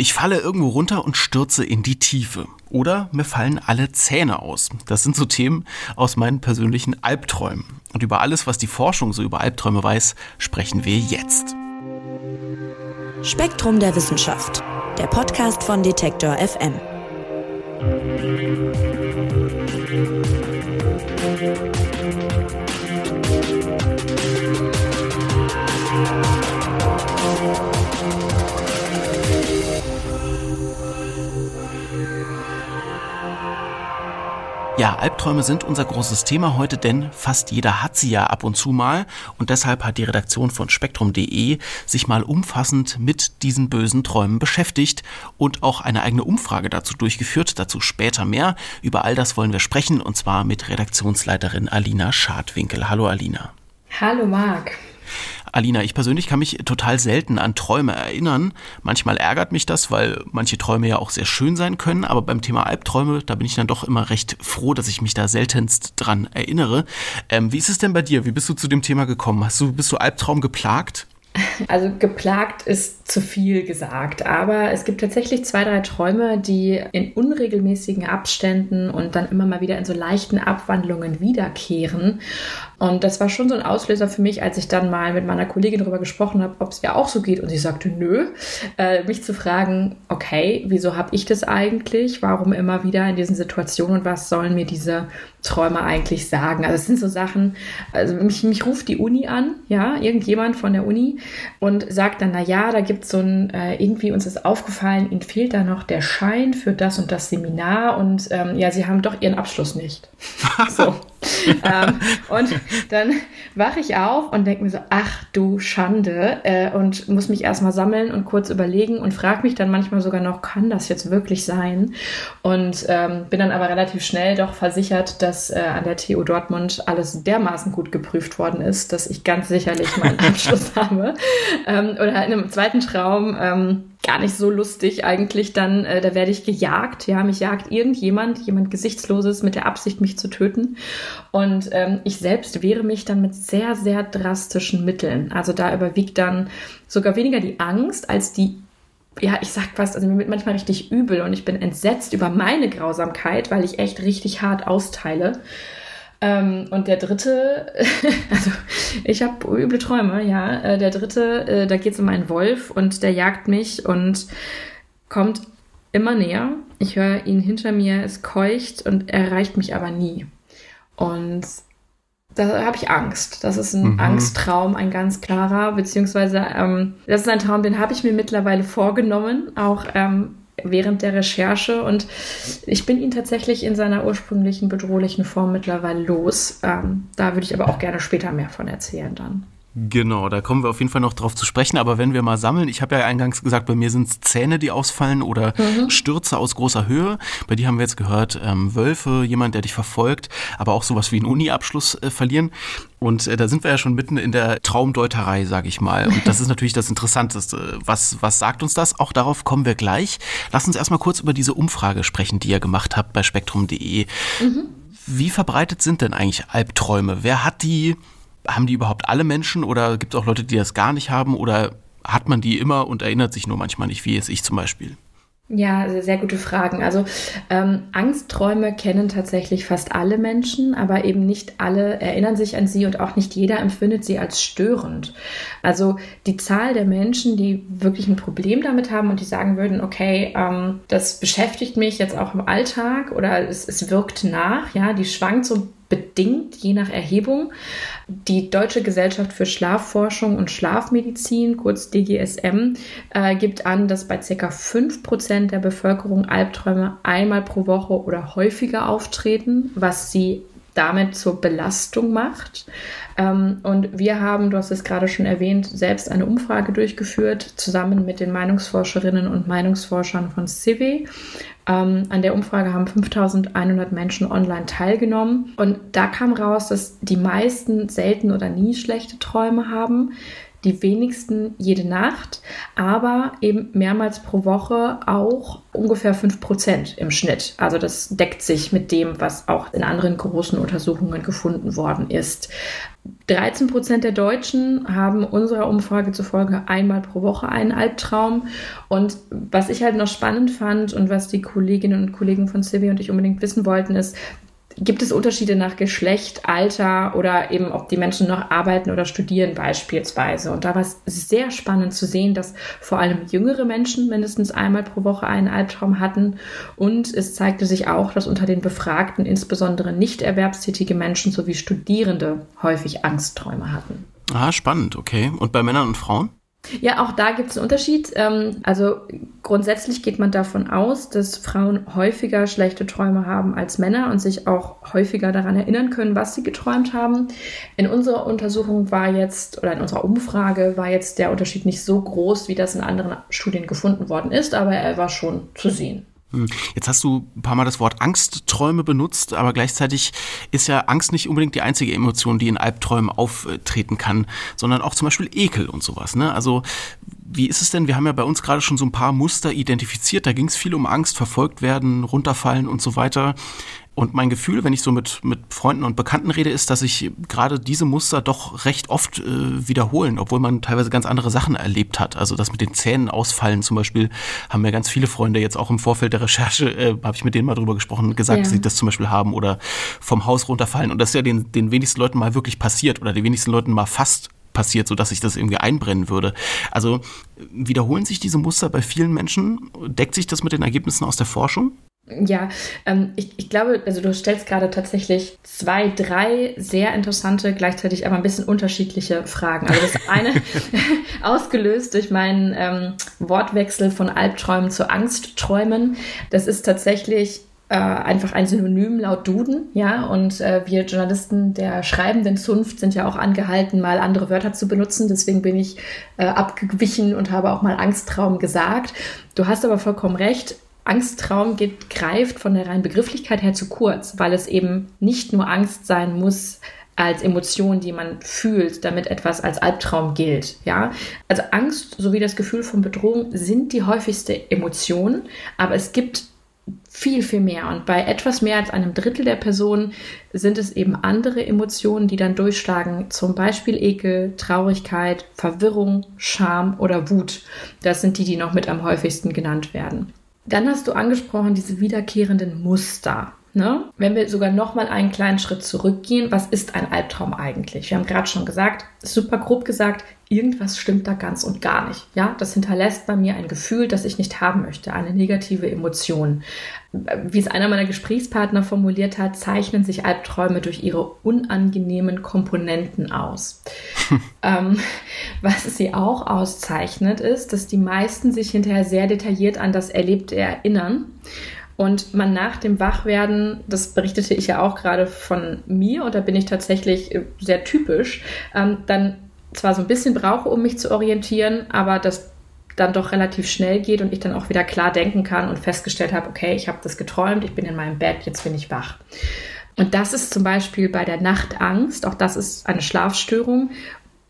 Ich falle irgendwo runter und stürze in die Tiefe. Oder mir fallen alle Zähne aus. Das sind so Themen aus meinen persönlichen Albträumen. Und über alles, was die Forschung so über Albträume weiß, sprechen wir jetzt. Spektrum der Wissenschaft, der Podcast von Detektor FM. Ja, Albträume sind unser großes Thema heute, denn fast jeder hat sie ja ab und zu mal. Und deshalb hat die Redaktion von spektrum.de sich mal umfassend mit diesen bösen Träumen beschäftigt und auch eine eigene Umfrage dazu durchgeführt. Dazu später mehr. Über all das wollen wir sprechen und zwar mit Redaktionsleiterin Alina Schadwinkel. Hallo Alina. Hallo Marc. Alina, ich persönlich kann mich total selten an Träume erinnern. Manchmal ärgert mich das, weil manche Träume ja auch sehr schön sein können, aber beim Thema Albträume, da bin ich dann doch immer recht froh, dass ich mich da seltenst dran erinnere. Ähm, wie ist es denn bei dir? Wie bist du zu dem Thema gekommen? Hast du, bist du Albtraum geplagt? Also geplagt ist zu viel gesagt, aber es gibt tatsächlich zwei, drei Träume, die in unregelmäßigen Abständen und dann immer mal wieder in so leichten Abwandlungen wiederkehren. Und das war schon so ein Auslöser für mich, als ich dann mal mit meiner Kollegin darüber gesprochen habe, ob es ihr auch so geht. Und sie sagte, nö. Äh, mich zu fragen, okay, wieso habe ich das eigentlich? Warum immer wieder in diesen Situationen? Und was sollen mir diese Träume eigentlich sagen? Also es sind so Sachen, also mich, mich ruft die Uni an, ja, irgendjemand von der Uni und sagt dann, na ja, da gibt es so ein, äh, irgendwie uns ist aufgefallen, ihnen fehlt da noch der Schein für das und das Seminar und ähm, ja, sie haben doch ihren Abschluss nicht. so. ähm, und dann wache ich auf und denke mir so, ach du Schande, äh, und muss mich erstmal sammeln und kurz überlegen und frage mich dann manchmal sogar noch, kann das jetzt wirklich sein? Und ähm, bin dann aber relativ schnell doch versichert, dass äh, an der TU Dortmund alles dermaßen gut geprüft worden ist, dass ich ganz sicherlich meinen Abschluss habe. Ähm, oder in einem zweiten Traum, ähm, gar nicht so lustig eigentlich dann, äh, da werde ich gejagt, ja, mich jagt irgendjemand, jemand Gesichtsloses mit der Absicht, mich zu töten. Und ähm, ich selbst wehre mich dann mit sehr, sehr drastischen Mitteln. Also da überwiegt dann sogar weniger die Angst als die ja, ich sag was, also mir wird manchmal richtig übel und ich bin entsetzt über meine Grausamkeit, weil ich echt richtig hart austeile. Ähm, und der dritte, also ich habe üble Träume, ja. Äh, der dritte, äh, da geht es um einen Wolf und der jagt mich und kommt immer näher. Ich höre ihn hinter mir, es keucht und erreicht mich aber nie. Und da habe ich Angst. Das ist ein mhm. Angsttraum, ein ganz klarer, beziehungsweise ähm, das ist ein Traum, den habe ich mir mittlerweile vorgenommen, auch ähm, während der Recherche und ich bin ihn tatsächlich in seiner ursprünglichen bedrohlichen Form mittlerweile los. Ähm, da würde ich aber auch gerne später mehr von erzählen dann. Genau, da kommen wir auf jeden Fall noch drauf zu sprechen. Aber wenn wir mal sammeln, ich habe ja eingangs gesagt, bei mir sind es Zähne, die ausfallen oder mhm. Stürze aus großer Höhe. Bei dir haben wir jetzt gehört, ähm, Wölfe, jemand, der dich verfolgt, aber auch sowas wie einen Uni-Abschluss äh, verlieren. Und äh, da sind wir ja schon mitten in der Traumdeuterei, sage ich mal. Und das ist natürlich das Interessanteste. Was, was sagt uns das? Auch darauf kommen wir gleich. Lass uns erstmal kurz über diese Umfrage sprechen, die ihr gemacht habt bei spektrum.de. Mhm. Wie verbreitet sind denn eigentlich Albträume? Wer hat die? Haben die überhaupt alle Menschen oder gibt es auch Leute, die das gar nicht haben oder hat man die immer und erinnert sich nur manchmal nicht, wie es ich zum Beispiel? Ja, sehr, sehr gute Fragen. Also ähm, Angstträume kennen tatsächlich fast alle Menschen, aber eben nicht alle erinnern sich an sie und auch nicht jeder empfindet sie als störend. Also die Zahl der Menschen, die wirklich ein Problem damit haben und die sagen würden, okay, ähm, das beschäftigt mich jetzt auch im Alltag oder es, es wirkt nach, ja, die schwankt so bedingt, je nach Erhebung. Die Deutsche Gesellschaft für Schlafforschung und Schlafmedizin, kurz DGSM, äh, gibt an, dass bei ca. 5% der Bevölkerung Albträume einmal pro Woche oder häufiger auftreten, was sie damit zur Belastung macht. Ähm, und wir haben, du hast es gerade schon erwähnt, selbst eine Umfrage durchgeführt, zusammen mit den Meinungsforscherinnen und Meinungsforschern von CIVI. Ähm, an der Umfrage haben 5100 Menschen online teilgenommen. Und da kam raus, dass die meisten selten oder nie schlechte Träume haben. Die wenigsten jede Nacht, aber eben mehrmals pro Woche auch ungefähr 5 Prozent im Schnitt. Also das deckt sich mit dem, was auch in anderen großen Untersuchungen gefunden worden ist. 13 Prozent der Deutschen haben unserer Umfrage zufolge einmal pro Woche einen Albtraum. Und was ich halt noch spannend fand und was die Kolleginnen und Kollegen von Civi und ich unbedingt wissen wollten, ist, Gibt es Unterschiede nach Geschlecht, Alter oder eben, ob die Menschen noch arbeiten oder studieren beispielsweise? Und da war es sehr spannend zu sehen, dass vor allem jüngere Menschen mindestens einmal pro Woche einen Albtraum hatten. Und es zeigte sich auch, dass unter den Befragten insbesondere nicht erwerbstätige Menschen sowie Studierende häufig Angstträume hatten. Ah, spannend, okay. Und bei Männern und Frauen? Ja, auch da gibt es einen Unterschied. Ähm, also grundsätzlich geht man davon aus, dass Frauen häufiger schlechte Träume haben als Männer und sich auch häufiger daran erinnern können, was sie geträumt haben. In unserer Untersuchung war jetzt, oder in unserer Umfrage war jetzt der Unterschied nicht so groß, wie das in anderen Studien gefunden worden ist, aber er war schon zu sehen. Hm. Jetzt hast du ein paar Mal das Wort Angstträume benutzt, aber gleichzeitig ist ja Angst nicht unbedingt die einzige Emotion, die in Albträumen auftreten kann, sondern auch zum Beispiel Ekel und sowas. Ne? Also wie ist es denn? Wir haben ja bei uns gerade schon so ein paar Muster identifiziert. Da ging es viel um Angst, verfolgt werden, runterfallen und so weiter. Und mein Gefühl, wenn ich so mit, mit Freunden und Bekannten rede, ist, dass sich gerade diese Muster doch recht oft äh, wiederholen, obwohl man teilweise ganz andere Sachen erlebt hat. Also das mit den Zähnen ausfallen zum Beispiel, haben mir ganz viele Freunde jetzt auch im Vorfeld der Recherche, äh, habe ich mit denen mal drüber gesprochen, gesagt, ja. dass sie das zum Beispiel haben oder vom Haus runterfallen. Und das ist ja den, den wenigsten Leuten mal wirklich passiert oder den wenigsten Leuten mal fast passiert, sodass sich das irgendwie einbrennen würde. Also wiederholen sich diese Muster bei vielen Menschen? Deckt sich das mit den Ergebnissen aus der Forschung? Ja, ähm, ich, ich glaube, also du stellst gerade tatsächlich zwei, drei sehr interessante, gleichzeitig aber ein bisschen unterschiedliche Fragen. Also das eine ausgelöst durch meinen ähm, Wortwechsel von Albträumen zu Angstträumen. Das ist tatsächlich äh, einfach ein Synonym laut Duden, ja, und äh, wir Journalisten der schreibenden Zunft sind ja auch angehalten, mal andere Wörter zu benutzen. Deswegen bin ich äh, abgewichen und habe auch mal Angsttraum gesagt. Du hast aber vollkommen recht. Angsttraum geht, greift von der reinen Begrifflichkeit her zu kurz, weil es eben nicht nur Angst sein muss, als Emotion, die man fühlt, damit etwas als Albtraum gilt. Ja, also Angst sowie das Gefühl von Bedrohung sind die häufigste Emotion, aber es gibt viel, viel mehr. Und bei etwas mehr als einem Drittel der Personen sind es eben andere Emotionen, die dann durchschlagen. Zum Beispiel Ekel, Traurigkeit, Verwirrung, Scham oder Wut. Das sind die, die noch mit am häufigsten genannt werden. Dann hast du angesprochen diese wiederkehrenden Muster. Ne? Wenn wir sogar noch mal einen kleinen Schritt zurückgehen, was ist ein Albtraum eigentlich? Wir haben gerade schon gesagt, super grob gesagt, irgendwas stimmt da ganz und gar nicht. Ja, das hinterlässt bei mir ein Gefühl, das ich nicht haben möchte, eine negative Emotion. Wie es einer meiner Gesprächspartner formuliert hat, zeichnen sich Albträume durch ihre unangenehmen Komponenten aus. ähm, was sie auch auszeichnet, ist, dass die meisten sich hinterher sehr detailliert an das Erlebte erinnern und man nach dem Wachwerden, das berichtete ich ja auch gerade von mir und da bin ich tatsächlich äh, sehr typisch, ähm, dann zwar so ein bisschen brauche, um mich zu orientieren, aber das dann doch relativ schnell geht und ich dann auch wieder klar denken kann und festgestellt habe, okay, ich habe das geträumt, ich bin in meinem Bett, jetzt bin ich wach. Und das ist zum Beispiel bei der Nachtangst, auch das ist eine Schlafstörung.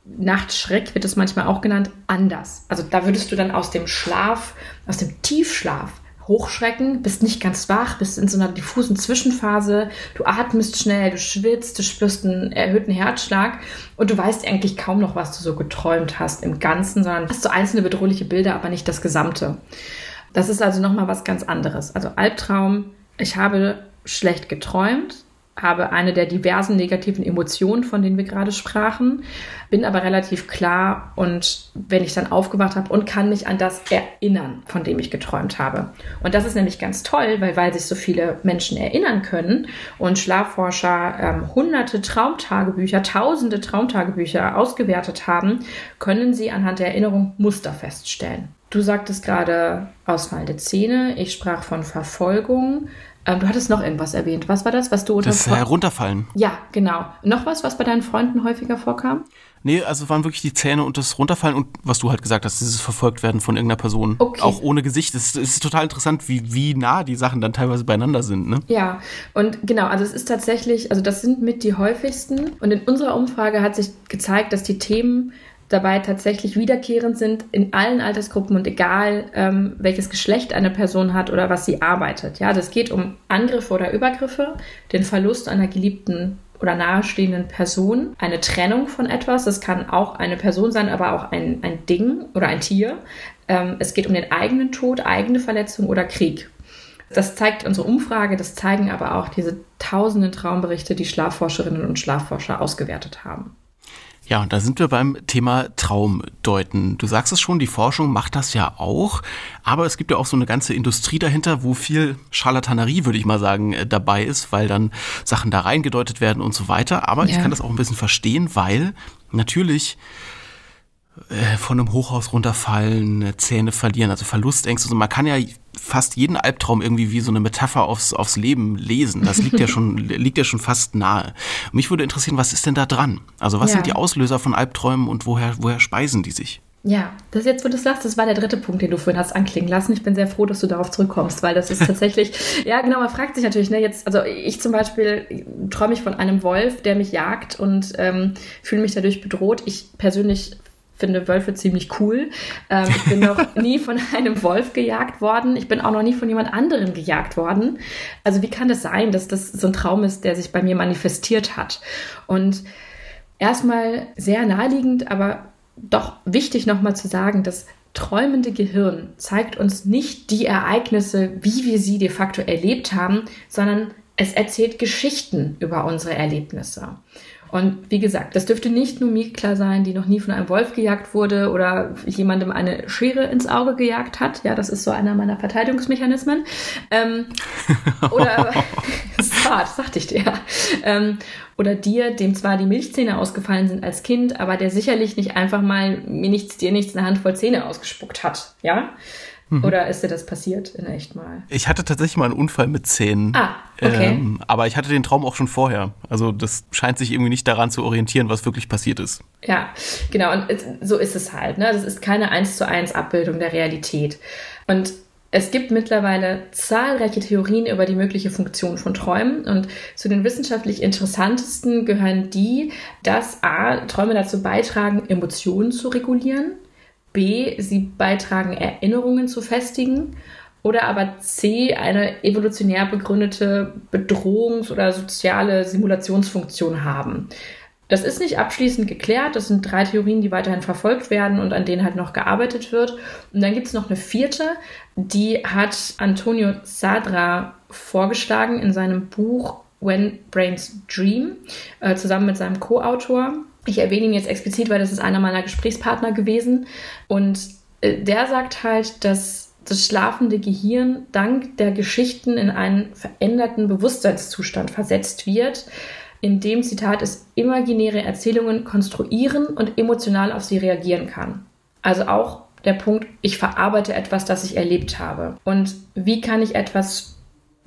Nachtschreck wird es manchmal auch genannt, anders. Also da würdest du dann aus dem Schlaf, aus dem Tiefschlaf hochschrecken, bist nicht ganz wach, bist in so einer diffusen Zwischenphase, du atmest schnell, du schwitzt, du spürst einen erhöhten Herzschlag und du weißt eigentlich kaum noch, was du so geträumt hast im Ganzen, sondern hast so einzelne bedrohliche Bilder, aber nicht das Gesamte. Das ist also nochmal was ganz anderes. Also Albtraum, ich habe schlecht geträumt, habe eine der diversen negativen Emotionen, von denen wir gerade sprachen, bin aber relativ klar und wenn ich dann aufgewacht habe und kann mich an das erinnern, von dem ich geträumt habe. Und das ist nämlich ganz toll, weil weil sich so viele Menschen erinnern können und Schlafforscher ähm, hunderte Traumtagebücher, tausende Traumtagebücher ausgewertet haben, können sie anhand der Erinnerung Muster feststellen. Du sagtest gerade ausfallende Zähne, ich sprach von Verfolgung. Ähm, du hattest noch irgendwas erwähnt. Was war das, was du unter Das Herunterfallen. Ja, genau. Noch was, was bei deinen Freunden häufiger vorkam? Nee, also waren wirklich die Zähne und das Runterfallen und was du halt gesagt hast, dieses Verfolgtwerden von irgendeiner Person. Okay. Auch ohne Gesicht. Es ist, total interessant, wie, wie nah die Sachen dann teilweise beieinander sind. Ne? Ja, und genau, also es ist tatsächlich, also das sind mit die häufigsten. Und in unserer Umfrage hat sich gezeigt, dass die Themen dabei tatsächlich wiederkehrend sind in allen Altersgruppen und egal ähm, welches Geschlecht eine Person hat oder was sie arbeitet. Ja, das geht um Angriffe oder Übergriffe, den Verlust einer geliebten oder nahestehenden Person, eine Trennung von etwas. Das kann auch eine Person sein, aber auch ein, ein Ding oder ein Tier. Ähm, es geht um den eigenen Tod, eigene Verletzung oder Krieg. Das zeigt unsere Umfrage, das zeigen aber auch diese tausenden Traumberichte, die Schlafforscherinnen und Schlafforscher ausgewertet haben. Ja, und da sind wir beim Thema Traumdeuten. Du sagst es schon, die Forschung macht das ja auch, aber es gibt ja auch so eine ganze Industrie dahinter, wo viel Charlatanerie, würde ich mal sagen, äh, dabei ist, weil dann Sachen da reingedeutet werden und so weiter. Aber ja. ich kann das auch ein bisschen verstehen, weil natürlich von einem Hochhaus runterfallen, Zähne verlieren, also Verlustängste. Also man kann ja fast jeden Albtraum irgendwie wie so eine Metapher aufs, aufs Leben lesen. Das liegt ja schon, liegt ja schon fast nahe. Mich würde interessieren, was ist denn da dran? Also was ja. sind die Auslöser von Albträumen und woher, woher speisen die sich? Ja, das jetzt, wo du es sagst, das war der dritte Punkt, den du vorhin hast anklingen lassen. Ich bin sehr froh, dass du darauf zurückkommst, weil das ist tatsächlich, ja genau, man fragt sich natürlich, ne, jetzt, also ich zum Beispiel träume ich von einem Wolf, der mich jagt und ähm, fühle mich dadurch bedroht. Ich persönlich finde Wölfe ziemlich cool. Ähm, ich bin noch nie von einem Wolf gejagt worden. Ich bin auch noch nie von jemand anderem gejagt worden. Also wie kann das sein, dass das so ein Traum ist, der sich bei mir manifestiert hat? Und erstmal sehr naheliegend, aber doch wichtig nochmal zu sagen, das träumende Gehirn zeigt uns nicht die Ereignisse, wie wir sie de facto erlebt haben, sondern es erzählt Geschichten über unsere Erlebnisse. Und wie gesagt, das dürfte nicht nur Mikla sein, die noch nie von einem Wolf gejagt wurde oder jemandem eine Schere ins Auge gejagt hat. Ja, das ist so einer meiner Verteidigungsmechanismen. Ähm, oder, das ist hart, sagte ich dir. Ähm, oder dir, dem zwar die Milchzähne ausgefallen sind als Kind, aber der sicherlich nicht einfach mal mir nichts, dir nichts eine Handvoll Zähne ausgespuckt hat. Ja. Mhm. Oder ist dir das passiert in echt mal? Ich hatte tatsächlich mal einen Unfall mit Zähnen. Ah, okay. Ähm, aber ich hatte den Traum auch schon vorher. Also das scheint sich irgendwie nicht daran zu orientieren, was wirklich passiert ist. Ja, genau. Und so ist es halt. Ne? Das ist keine eins zu eins Abbildung der Realität. Und es gibt mittlerweile zahlreiche Theorien über die mögliche Funktion von Träumen und zu den wissenschaftlich interessantesten gehören die, dass A, Träume dazu beitragen, Emotionen zu regulieren, B, sie beitragen, Erinnerungen zu festigen. Oder aber C, eine evolutionär begründete Bedrohungs- oder soziale Simulationsfunktion haben. Das ist nicht abschließend geklärt. Das sind drei Theorien, die weiterhin verfolgt werden und an denen halt noch gearbeitet wird. Und dann gibt es noch eine vierte, die hat Antonio Sadra vorgeschlagen in seinem Buch When Brains Dream, äh, zusammen mit seinem Co-Autor. Ich erwähne ihn jetzt explizit, weil das ist einer meiner Gesprächspartner gewesen. Und äh, der sagt halt, dass das schlafende Gehirn dank der Geschichten in einen veränderten Bewusstseinszustand versetzt wird, in dem, Zitat, es imaginäre Erzählungen konstruieren und emotional auf sie reagieren kann. Also auch der Punkt, ich verarbeite etwas, das ich erlebt habe. Und wie kann ich etwas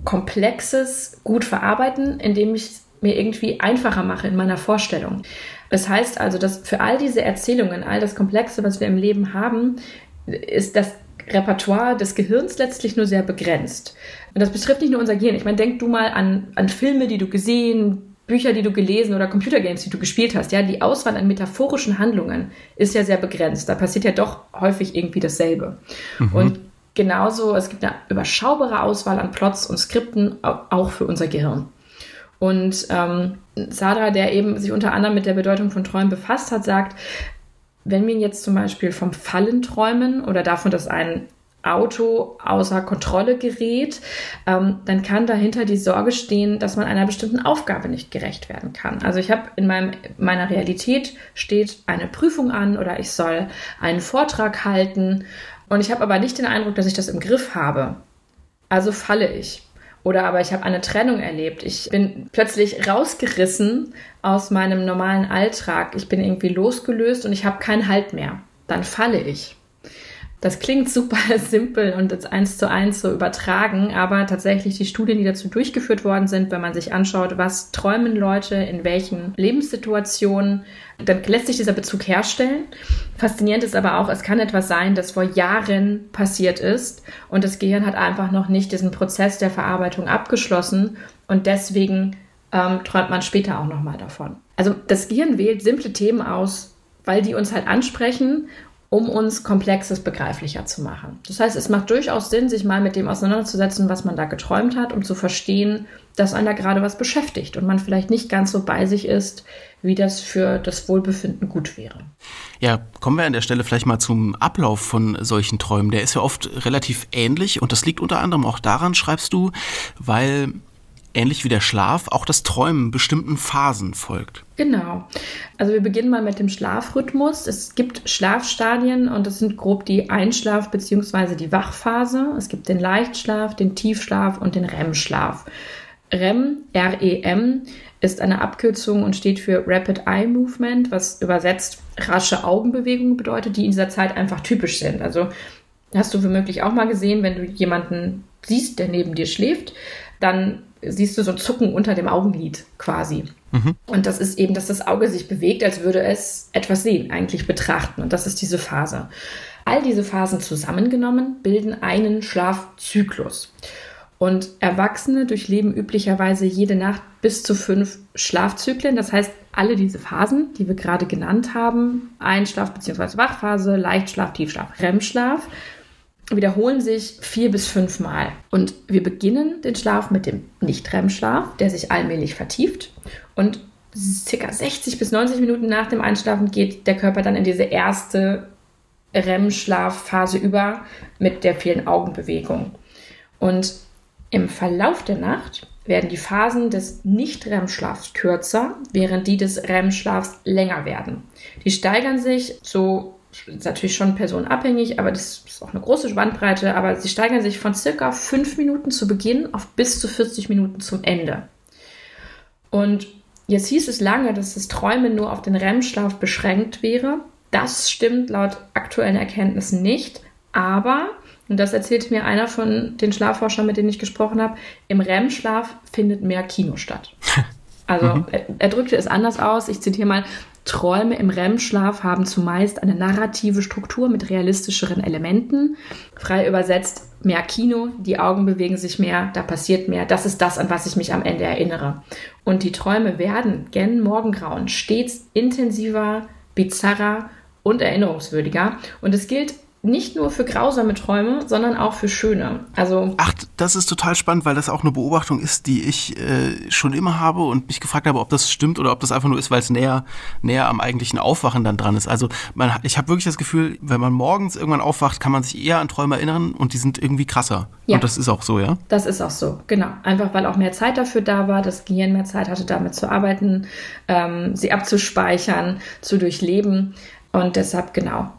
Komplexes gut verarbeiten, indem ich es mir irgendwie einfacher mache in meiner Vorstellung. Das heißt also, dass für all diese Erzählungen, all das Komplexe, was wir im Leben haben, ist das Repertoire des Gehirns letztlich nur sehr begrenzt. Und das betrifft nicht nur unser Gehirn. Ich meine, denk du mal an, an Filme, die du gesehen, Bücher, die du gelesen oder Computergames, die du gespielt hast. Ja, die Auswahl an metaphorischen Handlungen ist ja sehr begrenzt. Da passiert ja doch häufig irgendwie dasselbe. Mhm. Und genauso, es gibt eine überschaubare Auswahl an Plots und Skripten, auch für unser Gehirn. Und ähm, Sadra, der eben sich unter anderem mit der Bedeutung von Träumen befasst hat, sagt, wenn wir jetzt zum Beispiel vom Fallen träumen oder davon, dass ein Auto außer Kontrolle gerät, ähm, dann kann dahinter die Sorge stehen, dass man einer bestimmten Aufgabe nicht gerecht werden kann. Also ich habe in meinem, meiner Realität steht eine Prüfung an oder ich soll einen Vortrag halten und ich habe aber nicht den Eindruck, dass ich das im Griff habe. Also falle ich. Oder aber ich habe eine Trennung erlebt. Ich bin plötzlich rausgerissen aus meinem normalen Alltag. Ich bin irgendwie losgelöst und ich habe keinen Halt mehr. Dann falle ich. Das klingt super simpel und jetzt eins zu eins so übertragen, aber tatsächlich die Studien, die dazu durchgeführt worden sind, wenn man sich anschaut, was träumen Leute in welchen Lebenssituationen, dann lässt sich dieser Bezug herstellen. Faszinierend ist aber auch, es kann etwas sein, das vor Jahren passiert ist und das Gehirn hat einfach noch nicht diesen Prozess der Verarbeitung abgeschlossen und deswegen ähm, träumt man später auch nochmal davon. Also das Gehirn wählt simple Themen aus, weil die uns halt ansprechen um uns Komplexes begreiflicher zu machen. Das heißt, es macht durchaus Sinn, sich mal mit dem auseinanderzusetzen, was man da geträumt hat, um zu verstehen, dass einen da gerade was beschäftigt und man vielleicht nicht ganz so bei sich ist, wie das für das Wohlbefinden gut wäre. Ja, kommen wir an der Stelle vielleicht mal zum Ablauf von solchen Träumen. Der ist ja oft relativ ähnlich und das liegt unter anderem auch daran, schreibst du, weil ähnlich wie der Schlaf, auch das Träumen bestimmten Phasen folgt. Genau. Also wir beginnen mal mit dem Schlafrhythmus. Es gibt Schlafstadien und das sind grob die Einschlaf- bzw. die Wachphase. Es gibt den Leichtschlaf, den Tiefschlaf und den REM-Schlaf. REM, R-E-M, ist eine Abkürzung und steht für Rapid Eye Movement, was übersetzt rasche Augenbewegungen bedeutet, die in dieser Zeit einfach typisch sind. Also hast du womöglich auch mal gesehen, wenn du jemanden siehst, der neben dir schläft, dann siehst du so ein Zucken unter dem Augenlid quasi. Mhm. Und das ist eben, dass das Auge sich bewegt, als würde es etwas sehen, eigentlich betrachten. Und das ist diese Phase. All diese Phasen zusammengenommen bilden einen Schlafzyklus. Und Erwachsene durchleben üblicherweise jede Nacht bis zu fünf Schlafzyklen. Das heißt, alle diese Phasen, die wir gerade genannt haben, Einschlaf bzw. Wachphase, Leichtschlaf, Tiefschlaf, REM-Schlaf, wiederholen sich vier bis fünf Mal. Und wir beginnen den Schlaf mit dem Nicht-REM-Schlaf, der sich allmählich vertieft. Und circa 60 bis 90 Minuten nach dem Einschlafen geht der Körper dann in diese erste REM-Schlafphase über mit der vielen Augenbewegung. Und im Verlauf der Nacht werden die Phasen des Nicht-REM-Schlafs kürzer, während die des REM-Schlafs länger werden. Die steigern sich so ist natürlich schon personenabhängig, aber das ist auch eine große Bandbreite, aber sie steigern sich von circa fünf Minuten zu Beginn auf bis zu 40 Minuten zum Ende. Und jetzt hieß es lange, dass das Träumen nur auf den REM-Schlaf beschränkt wäre. Das stimmt laut aktuellen Erkenntnissen nicht, aber, und das erzählte mir einer von den Schlafforschern, mit denen ich gesprochen habe, im REM-Schlaf findet mehr Kino statt. Also mhm. er, er, drückte es anders aus. Ich zitiere mal, Träume im REM-Schlaf haben zumeist eine narrative Struktur mit realistischeren Elementen. Frei übersetzt, mehr Kino, die Augen bewegen sich mehr, da passiert mehr. Das ist das, an was ich mich am Ende erinnere. Und die Träume werden gen Morgengrauen stets intensiver, bizarrer und erinnerungswürdiger. Und es gilt nicht nur für grausame Träume, sondern auch für schöne. Also Ach, das ist total spannend, weil das auch eine Beobachtung ist, die ich äh, schon immer habe und mich gefragt habe, ob das stimmt oder ob das einfach nur ist, weil es näher, näher am eigentlichen Aufwachen dann dran ist. Also man, ich habe wirklich das Gefühl, wenn man morgens irgendwann aufwacht, kann man sich eher an Träume erinnern und die sind irgendwie krasser. Ja. Und das ist auch so, ja? Das ist auch so, genau. Einfach weil auch mehr Zeit dafür da war, das Gehirn mehr Zeit hatte, damit zu arbeiten, ähm, sie abzuspeichern, zu durchleben. Und deshalb, genau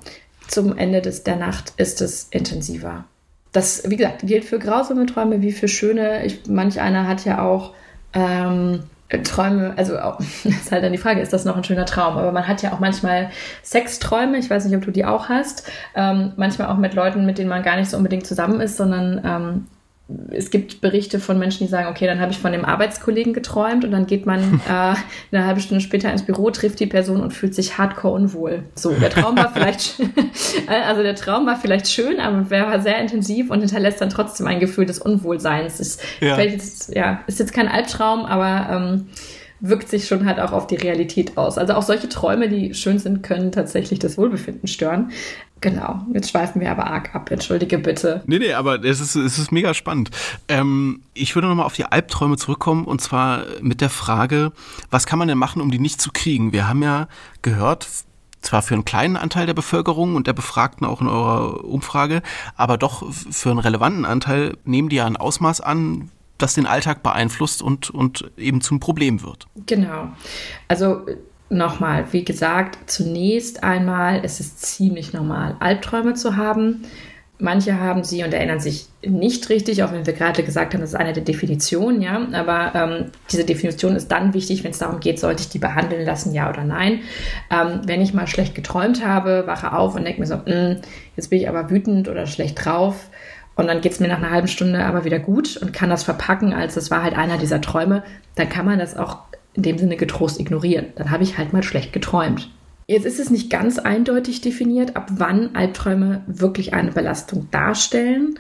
zum Ende des, der Nacht ist es intensiver. Das, wie gesagt, gilt für grausame Träume wie für schöne. Ich, manch einer hat ja auch ähm, Träume, also ist halt dann die Frage, ist das noch ein schöner Traum? Aber man hat ja auch manchmal Sexträume, ich weiß nicht, ob du die auch hast, ähm, manchmal auch mit Leuten, mit denen man gar nicht so unbedingt zusammen ist, sondern ähm, es gibt Berichte von Menschen, die sagen, okay, dann habe ich von dem Arbeitskollegen geträumt und dann geht man äh, eine halbe Stunde später ins Büro, trifft die Person und fühlt sich hardcore unwohl. So, der Traum war vielleicht, also der Traum war vielleicht schön, aber er war sehr intensiv und hinterlässt dann trotzdem ein Gefühl des Unwohlseins. Ist, ja. Jetzt, ja, ist jetzt kein Albtraum, aber ähm, wirkt sich schon halt auch auf die Realität aus. Also auch solche Träume, die schön sind, können tatsächlich das Wohlbefinden stören. Genau, jetzt schweifen wir aber arg ab, entschuldige bitte. Nee, nee, aber es ist, es ist mega spannend. Ähm, ich würde nochmal auf die Albträume zurückkommen und zwar mit der Frage, was kann man denn machen, um die nicht zu kriegen? Wir haben ja gehört, zwar für einen kleinen Anteil der Bevölkerung und der Befragten auch in eurer Umfrage, aber doch für einen relevanten Anteil nehmen die ja ein Ausmaß an, das den Alltag beeinflusst und, und eben zum Problem wird. Genau. Also nochmal, wie gesagt, zunächst einmal ist es ziemlich normal, Albträume zu haben. Manche haben sie und erinnern sich nicht richtig, auch wenn wir gerade gesagt haben, das ist eine der Definitionen, ja. Aber ähm, diese Definition ist dann wichtig, wenn es darum geht, sollte ich die behandeln lassen, ja oder nein. Ähm, wenn ich mal schlecht geträumt habe, wache auf und denke mir so, mm, jetzt bin ich aber wütend oder schlecht drauf, und dann geht es mir nach einer halben Stunde aber wieder gut und kann das verpacken, als es war halt einer dieser Träume, dann kann man das auch in dem Sinne getrost ignorieren. Dann habe ich halt mal schlecht geträumt. Jetzt ist es nicht ganz eindeutig definiert, ab wann Albträume wirklich eine Belastung darstellen.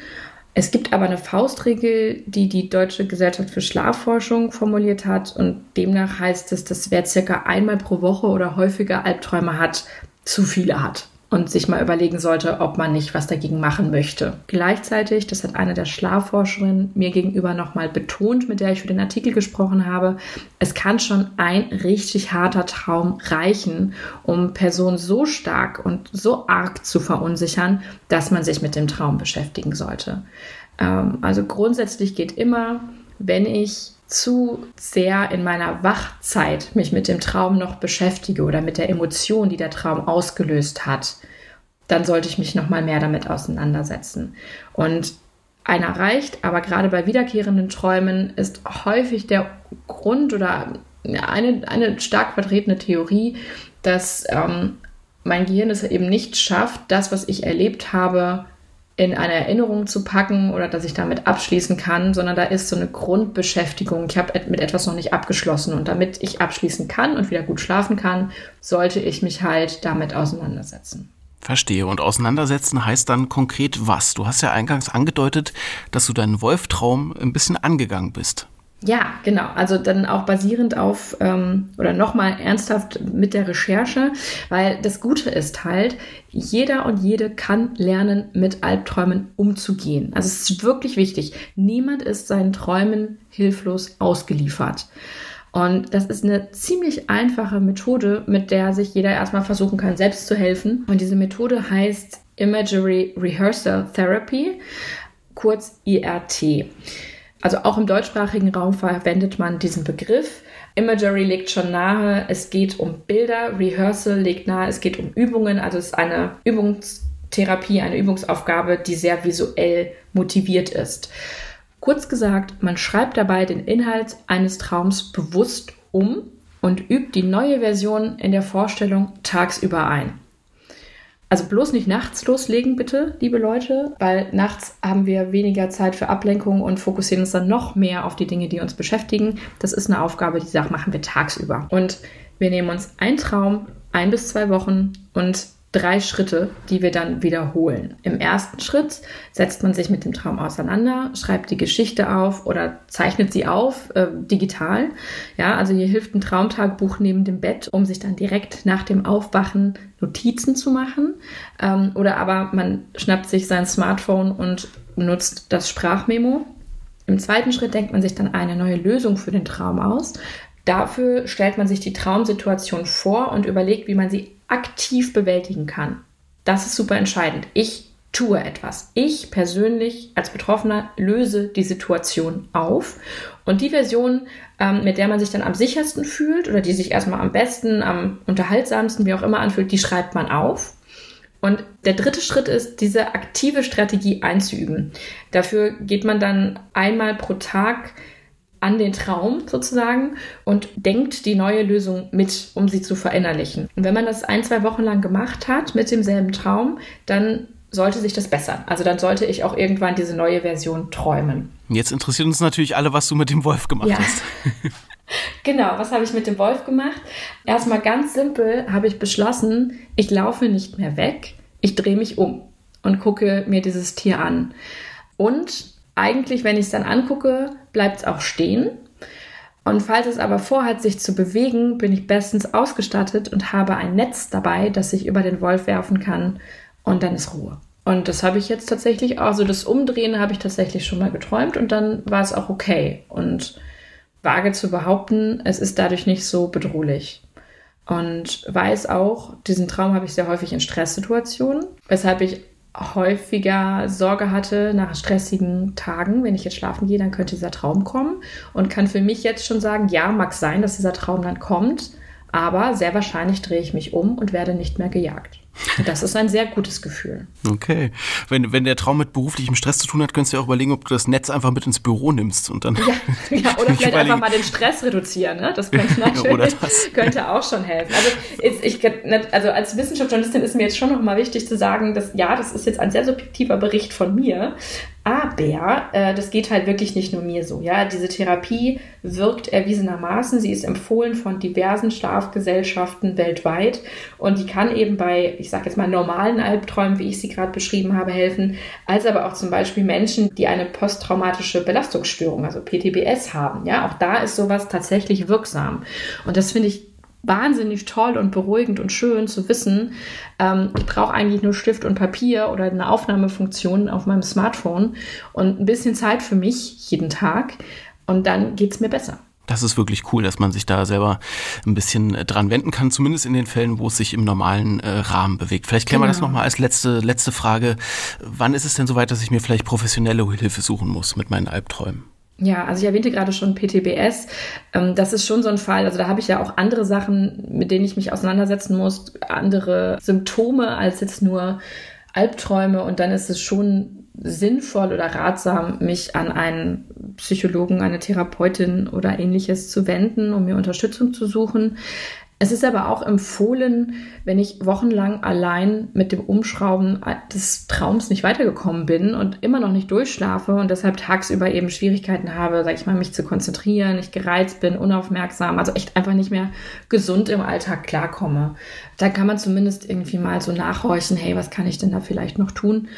Es gibt aber eine Faustregel, die die Deutsche Gesellschaft für Schlafforschung formuliert hat und demnach heißt es, dass wer circa einmal pro Woche oder häufiger Albträume hat, zu viele hat und sich mal überlegen sollte, ob man nicht was dagegen machen möchte. Gleichzeitig, das hat eine der Schlafforscherinnen mir gegenüber nochmal betont, mit der ich für den Artikel gesprochen habe, es kann schon ein richtig harter Traum reichen, um Personen so stark und so arg zu verunsichern, dass man sich mit dem Traum beschäftigen sollte. Ähm, also grundsätzlich geht immer, wenn ich zu sehr in meiner Wachzeit mich mit dem Traum noch beschäftige oder mit der Emotion, die der Traum ausgelöst hat, dann sollte ich mich noch mal mehr damit auseinandersetzen. Und einer reicht, aber gerade bei wiederkehrenden Träumen ist häufig der Grund oder eine, eine stark vertretene Theorie, dass ähm, mein Gehirn es eben nicht schafft, das, was ich erlebt habe, in eine Erinnerung zu packen oder dass ich damit abschließen kann, sondern da ist so eine Grundbeschäftigung. Ich habe mit etwas noch nicht abgeschlossen und damit ich abschließen kann und wieder gut schlafen kann, sollte ich mich halt damit auseinandersetzen. Verstehe. Und auseinandersetzen heißt dann konkret was? Du hast ja eingangs angedeutet, dass du deinen Wolftraum ein bisschen angegangen bist. Ja, genau. Also dann auch basierend auf ähm, oder nochmal ernsthaft mit der Recherche, weil das Gute ist halt, jeder und jede kann lernen, mit Albträumen umzugehen. Also es ist wirklich wichtig. Niemand ist seinen Träumen hilflos ausgeliefert. Und das ist eine ziemlich einfache Methode, mit der sich jeder erstmal versuchen kann, selbst zu helfen. Und diese Methode heißt Imagery Rehearsal Therapy, kurz IRT. Also auch im deutschsprachigen Raum verwendet man diesen Begriff. Imagery legt schon nahe, es geht um Bilder, Rehearsal legt nahe, es geht um Übungen, also es ist eine Übungstherapie, eine Übungsaufgabe, die sehr visuell motiviert ist. Kurz gesagt, man schreibt dabei den Inhalt eines Traums bewusst um und übt die neue Version in der Vorstellung tagsüber ein. Also bloß nicht nachts loslegen, bitte, liebe Leute, weil nachts haben wir weniger Zeit für Ablenkung und fokussieren uns dann noch mehr auf die Dinge, die uns beschäftigen. Das ist eine Aufgabe, die machen wir tagsüber. Und wir nehmen uns einen Traum, ein bis zwei Wochen und drei Schritte, die wir dann wiederholen. Im ersten Schritt setzt man sich mit dem Traum auseinander, schreibt die Geschichte auf oder zeichnet sie auf, äh, digital. Ja, also hier hilft ein Traumtagebuch neben dem Bett, um sich dann direkt nach dem Aufwachen Notizen zu machen. Ähm, oder aber man schnappt sich sein Smartphone und nutzt das Sprachmemo. Im zweiten Schritt denkt man sich dann eine neue Lösung für den Traum aus. Dafür stellt man sich die Traumsituation vor und überlegt, wie man sie aktiv bewältigen kann. Das ist super entscheidend. Ich tue etwas. Ich persönlich als Betroffener löse die Situation auf. Und die Version, ähm, mit der man sich dann am sichersten fühlt oder die sich erstmal am besten, am unterhaltsamsten, wie auch immer anfühlt, die schreibt man auf. Und der dritte Schritt ist, diese aktive Strategie einzuüben. Dafür geht man dann einmal pro Tag an den Traum sozusagen und denkt die neue Lösung mit, um sie zu verinnerlichen. Und wenn man das ein, zwei Wochen lang gemacht hat mit demselben Traum, dann sollte sich das bessern. Also dann sollte ich auch irgendwann diese neue Version träumen. Jetzt interessiert uns natürlich alle, was du mit dem Wolf gemacht ja. hast. genau, was habe ich mit dem Wolf gemacht? Erstmal ganz simpel habe ich beschlossen, ich laufe nicht mehr weg, ich drehe mich um und gucke mir dieses Tier an. Und eigentlich, wenn ich es dann angucke, bleibt es auch stehen. Und falls es aber vorhat, sich zu bewegen, bin ich bestens ausgestattet und habe ein Netz dabei, das ich über den Wolf werfen kann und dann ist Ruhe. Und das habe ich jetzt tatsächlich, also das Umdrehen habe ich tatsächlich schon mal geträumt und dann war es auch okay. Und wage zu behaupten, es ist dadurch nicht so bedrohlich. Und weiß auch, diesen Traum habe ich sehr häufig in Stresssituationen, weshalb ich häufiger Sorge hatte nach stressigen Tagen, wenn ich jetzt schlafen gehe, dann könnte dieser Traum kommen und kann für mich jetzt schon sagen, ja, mag sein, dass dieser Traum dann kommt, aber sehr wahrscheinlich drehe ich mich um und werde nicht mehr gejagt. Das ist ein sehr gutes Gefühl. Okay. Wenn, wenn der Traum mit beruflichem Stress zu tun hat, könntest du ja auch überlegen, ob du das Netz einfach mit ins Büro nimmst und dann. Ja, ja oder vielleicht einfach mal den Stress reduzieren, ne? Das könnte natürlich das. könnte auch schon helfen. Also, ich, also als Wissenschaftsjournalistin ist mir jetzt schon noch mal wichtig zu sagen, dass ja, das ist jetzt ein sehr subjektiver Bericht von mir, aber äh, das geht halt wirklich nicht nur mir so. Ja, diese Therapie wirkt erwiesenermaßen. Sie ist empfohlen von diversen Schlafgesellschaften weltweit und die kann eben bei, ich sage jetzt mal, normalen Albträumen, wie ich sie gerade beschrieben habe, helfen, als aber auch zum Beispiel Menschen, die eine posttraumatische Belastungsstörung, also PTBS haben. Ja, auch da ist sowas tatsächlich wirksam. Und das finde ich wahnsinnig toll und beruhigend und schön zu wissen, ähm, ich brauche eigentlich nur Stift und Papier oder eine Aufnahmefunktion auf meinem Smartphone und ein bisschen Zeit für mich jeden Tag und dann geht es mir besser. Das ist wirklich cool, dass man sich da selber ein bisschen äh, dran wenden kann, zumindest in den Fällen, wo es sich im normalen äh, Rahmen bewegt. Vielleicht klären genau. wir das genau. nochmal als letzte, letzte Frage. Wann ist es denn soweit, dass ich mir vielleicht professionelle Hilfe suchen muss mit meinen Albträumen? Ja, also ich erwähnte gerade schon PTBS. Ähm, das ist schon so ein Fall. Also da habe ich ja auch andere Sachen, mit denen ich mich auseinandersetzen muss, andere Symptome als jetzt nur Albträume. Und dann ist es schon sinnvoll oder ratsam, mich an einen Psychologen, eine Therapeutin oder ähnliches zu wenden, um mir Unterstützung zu suchen. Es ist aber auch empfohlen, wenn ich wochenlang allein mit dem Umschrauben des Traums nicht weitergekommen bin und immer noch nicht durchschlafe und deshalb tagsüber eben Schwierigkeiten habe, sag ich mal, mich zu konzentrieren, ich gereizt bin, unaufmerksam, also echt einfach nicht mehr gesund im Alltag klarkomme. Da kann man zumindest irgendwie mal so nachhorchen, hey, was kann ich denn da vielleicht noch tun?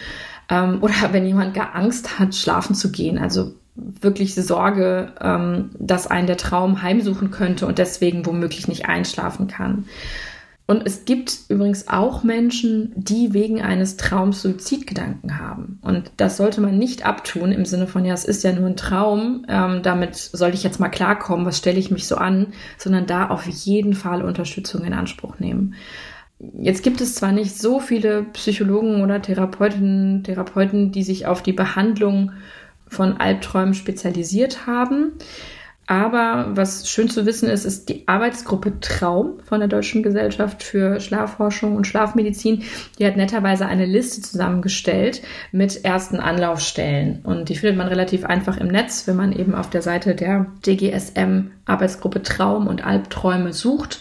Ähm, oder wenn jemand gar Angst hat, schlafen zu gehen, also wirklich Sorge, ähm, dass einen der Traum heimsuchen könnte und deswegen womöglich nicht einschlafen kann. Und es gibt übrigens auch Menschen, die wegen eines Traums Suizidgedanken haben. Und das sollte man nicht abtun im Sinne von, ja, es ist ja nur ein Traum, ähm, damit soll ich jetzt mal klarkommen, was stelle ich mich so an, sondern da auf jeden Fall Unterstützung in Anspruch nehmen. Jetzt gibt es zwar nicht so viele Psychologen oder Therapeutinnen, Therapeuten, die sich auf die Behandlung von Albträumen spezialisiert haben. Aber was schön zu wissen ist, ist die Arbeitsgruppe Traum von der Deutschen Gesellschaft für Schlafforschung und Schlafmedizin. Die hat netterweise eine Liste zusammengestellt mit ersten Anlaufstellen. Und die findet man relativ einfach im Netz, wenn man eben auf der Seite der DGSM Arbeitsgruppe Traum und Albträume sucht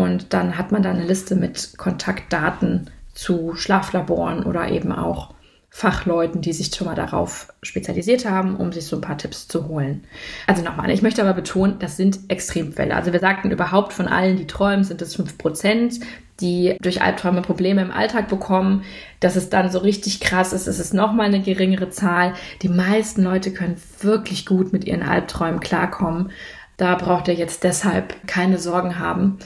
und dann hat man da eine Liste mit Kontaktdaten zu Schlaflaboren oder eben auch Fachleuten, die sich schon mal darauf spezialisiert haben, um sich so ein paar Tipps zu holen. Also nochmal, ich möchte aber betonen, das sind Extremfälle. Also wir sagten überhaupt von allen, die träumen, sind es fünf Prozent, die durch Albträume Probleme im Alltag bekommen. Dass es dann so richtig krass ist, ist es nochmal eine geringere Zahl. Die meisten Leute können wirklich gut mit ihren Albträumen klarkommen. Da braucht ihr jetzt deshalb keine Sorgen haben.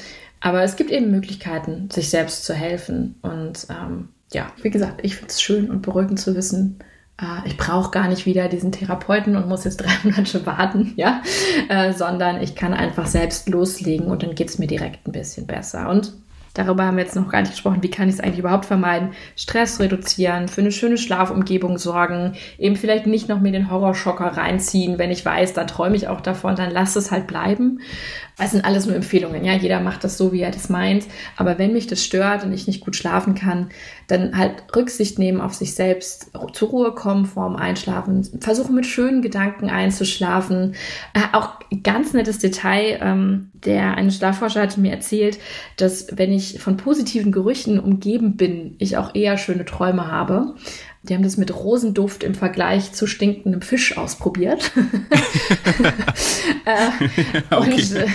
Aber es gibt eben Möglichkeiten, sich selbst zu helfen. Und ähm, ja, wie gesagt, ich finde es schön und beruhigend zu wissen, äh, ich brauche gar nicht wieder diesen Therapeuten und muss jetzt drei Monate warten, ja, äh, sondern ich kann einfach selbst loslegen und dann geht es mir direkt ein bisschen besser. Und Darüber haben wir jetzt noch gar nicht gesprochen. Wie kann ich es eigentlich überhaupt vermeiden? Stress reduzieren, für eine schöne Schlafumgebung sorgen, eben vielleicht nicht noch mir den Horrorschocker reinziehen, wenn ich weiß, dann träume ich auch davon, dann lass es halt bleiben. Es sind alles nur Empfehlungen, ja. Jeder macht das so, wie er das meint. Aber wenn mich das stört und ich nicht gut schlafen kann, dann halt Rücksicht nehmen auf sich selbst, zur Ruhe kommen vorm Einschlafen, versuchen mit schönen Gedanken einzuschlafen. Äh, auch ganz nettes Detail, ähm, der eine Schlafforscher hatte mir erzählt, dass wenn ich von positiven Gerüchen umgeben bin, ich auch eher schöne Träume habe. Die haben das mit Rosenduft im Vergleich zu stinkendem Fisch ausprobiert. äh, okay. Und äh,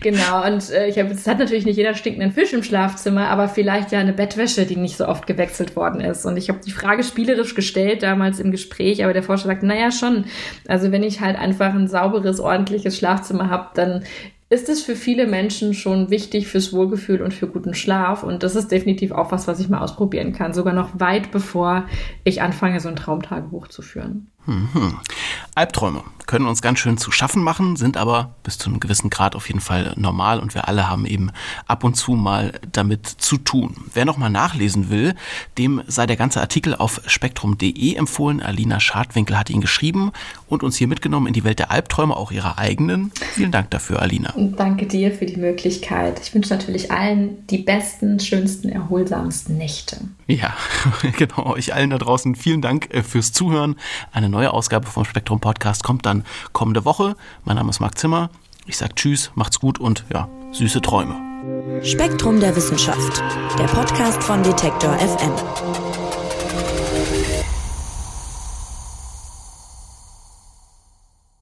genau, und äh, ich habe, es hat natürlich nicht jeder stinkenden Fisch im Schlafzimmer, aber vielleicht ja eine Bettwäsche, die nicht so oft gewechselt worden ist. Und ich habe die Frage spielerisch gestellt damals im Gespräch, aber der Forscher sagt, naja, schon. Also wenn ich halt einfach ein sauberes, ordentliches Schlafzimmer habe, dann ist es für viele Menschen schon wichtig fürs Wohlgefühl und für guten Schlaf. Und das ist definitiv auch was, was ich mal ausprobieren kann. Sogar noch weit bevor ich anfange, so ein Traumtagebuch zu führen. Mhm. Albträume können uns ganz schön zu schaffen machen, sind aber bis zu einem gewissen Grad auf jeden Fall normal und wir alle haben eben ab und zu mal damit zu tun. Wer nochmal nachlesen will, dem sei der ganze Artikel auf spektrum.de empfohlen. Alina Schadwinkel hat ihn geschrieben und uns hier mitgenommen in die Welt der Albträume, auch ihrer eigenen. Vielen Dank dafür, Alina. Danke dir für die Möglichkeit. Ich wünsche natürlich allen die besten, schönsten, erholsamsten Nächte. Ja, genau. Euch allen da draußen vielen Dank äh, fürs Zuhören. Eine neue Ausgabe vom Spektrum Podcast kommt dann kommende Woche. Mein Name ist Marc Zimmer. Ich sage Tschüss, macht's gut und ja, süße Träume. Spektrum der Wissenschaft, der Podcast von Detektor FM.